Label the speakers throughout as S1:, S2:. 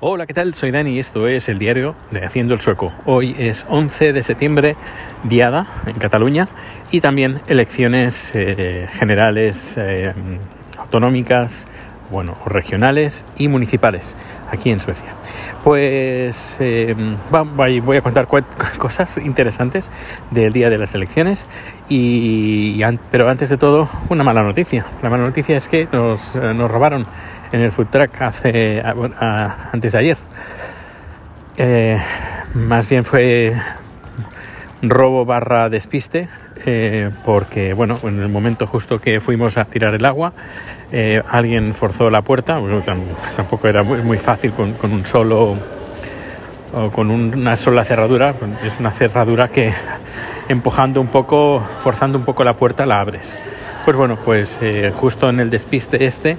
S1: Hola, ¿qué tal? Soy Dani y esto es el diario de Haciendo el Sueco. Hoy es 11 de septiembre, diada en Cataluña y también elecciones eh, generales eh, autonómicas, bueno, regionales y municipales aquí en Suecia. Pues eh, voy a contar cosas interesantes del día de las elecciones, y, pero antes de todo, una mala noticia. La mala noticia es que nos, nos robaron en el food truck hace, antes de ayer. Eh, más bien fue robo barra despiste eh, porque bueno en el momento justo que fuimos a tirar el agua eh, alguien forzó la puerta tampoco era muy, fácil con, un solo o con una sola cerradura es una cerradura que empujando un poco forzando un poco la puerta la abres. Pues bueno pues justo en el despiste este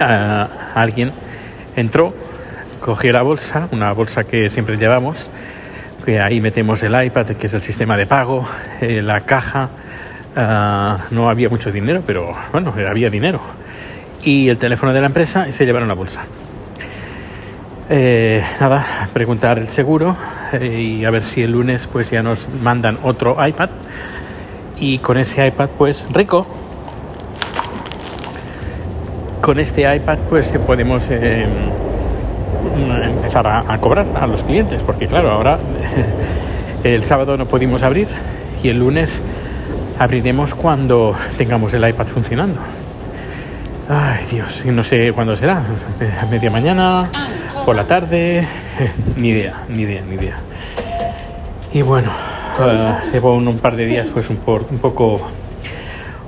S1: alguien entró, cogió la bolsa, una bolsa que siempre llevamos, que ahí metemos el iPad, que es el sistema de pago, eh, la caja, ah, no había mucho dinero, pero bueno, había dinero. Y el teléfono de la empresa y se llevaron la bolsa. Eh, nada, preguntar el seguro eh, y a ver si el lunes pues ya nos mandan otro iPad y con ese iPad pues rico con este iPad pues podemos eh, empezar a, cobrar a los clientes, porque claro, ahora el sábado no pudimos abrir y el lunes abriremos cuando tengamos el iPad funcionando. Ay Dios, no sé cuándo será, a media mañana, por la tarde, ni idea, ni idea, ni idea. Y bueno, uh, llevo un, par de días pues un, un poco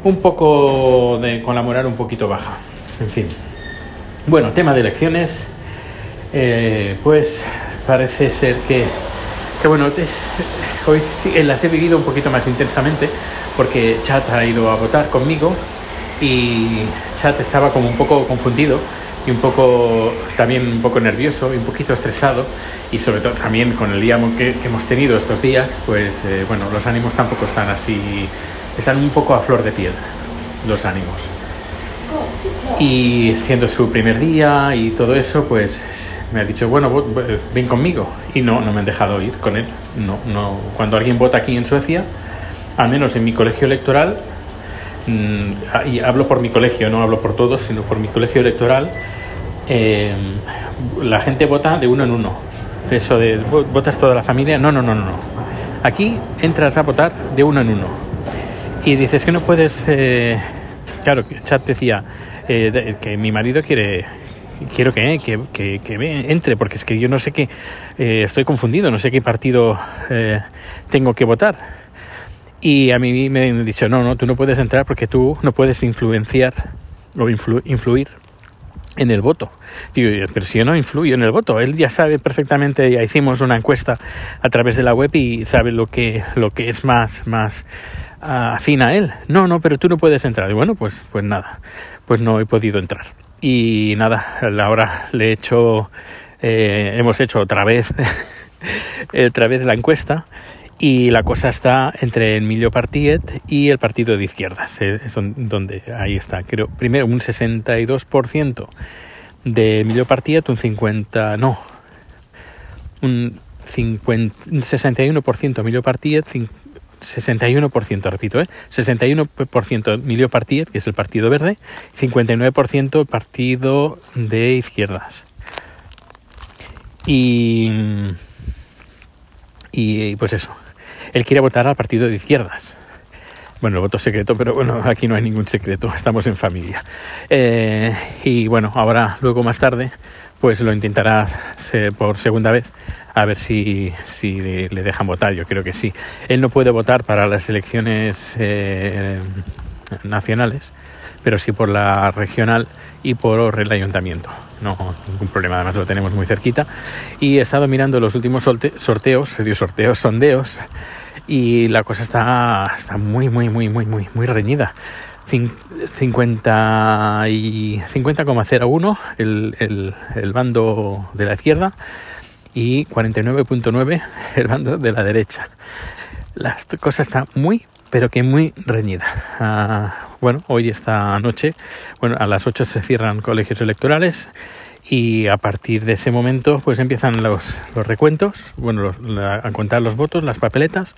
S1: un poco de, con la moral un poquito baja. En fin. Bueno, tema de elecciones. Eh, pues parece ser que, que bueno, hoy sí, las he vivido un poquito más intensamente porque Chat ha ido a votar conmigo y Chat estaba como un poco confundido y un poco también un poco nervioso y un poquito estresado. Y sobre todo también con el día que, hemos tenido estos días pues eh, bueno los ánimos tampoco están así están un poco a flor de piel los ánimos. Y siendo su primer día y todo eso, pues me ha dicho, bueno, ven conmigo. Y no, no me han dejado ir con él. No, no. Cuando alguien vota aquí en Suecia, al menos en mi colegio electoral, mm, y hablo por mi colegio, no hablo por todos, sino por mi colegio electoral, em, la gente vota de uno en uno. Eso de votas toda la familia, no, no, no, no. Aquí entras a votar de uno en uno. Y dices que no puedes, eh, claro, chat decía, eh, que mi marido quiere quiero que, que, que, entre, porque es que yo no sé qué, eh, estoy confundido, no sé qué partido eh, tengo que votar. Y a mí me han dicho, no, no, tú no puedes entrar porque tú no puedes influenciar o influir en el voto. Pero si yo no influyo en el voto, él ya sabe perfectamente, ya hicimos una encuesta a través de la web y sabe lo que, lo que es más, más afín a él. No, no, pero tú no puedes entrar. Y bueno, pues, pues nada, pues no he podido entrar. Y nada, ahora le he hecho, eh, hemos hecho otra vez, otra vez la encuesta y la cosa está entre el Emilio Partiet y el partido de izquierdas, eh, donde ahí está, creo, primero un 62% de Emilio Partiet, un 50, no, un, 50, un 61% Emilio Partiet, 61%, repito, ¿eh? 61% Emilio Partiet, que es el Partido Verde, 59% el Partido de Izquierdas. Y, y pues eso, él quiere votar al Partido de Izquierdas. Bueno, el voto secreto, pero bueno, aquí no hay ningún secreto, estamos en familia. Eh, y bueno, ahora, luego más tarde, pues lo intentará por segunda vez a ver si, si le dejan votar, yo creo que sí. Él no puede votar para las elecciones eh, nacionales, pero sí por la regional y por el ayuntamiento. No, ningún problema, además lo tenemos muy cerquita. Y he estado mirando los últimos sorteos, sorteos, sondeos, y la cosa está, está muy, muy, muy, muy, muy, muy reñida. 50 y 50,01 el, el, el bando de la izquierda y 49.9 el bando de la derecha. La cosa está muy, pero que muy reñida. Ah, bueno, hoy esta noche, bueno, a las 8 se cierran colegios electorales y a partir de ese momento pues empiezan los, los recuentos, bueno, a contar los votos, las papeletas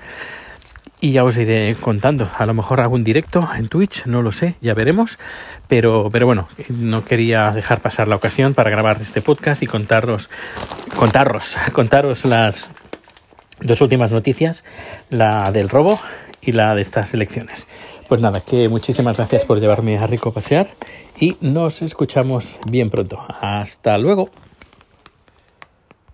S1: y ya os iré contando. A lo mejor hago un directo en Twitch, no lo sé, ya veremos. Pero, pero bueno, no quería dejar pasar la ocasión para grabar este podcast y contaros, contaros, contaros las dos últimas noticias, la del robo y la de estas elecciones. Pues nada, que muchísimas gracias por llevarme a Rico pasear y nos escuchamos bien pronto. Hasta luego.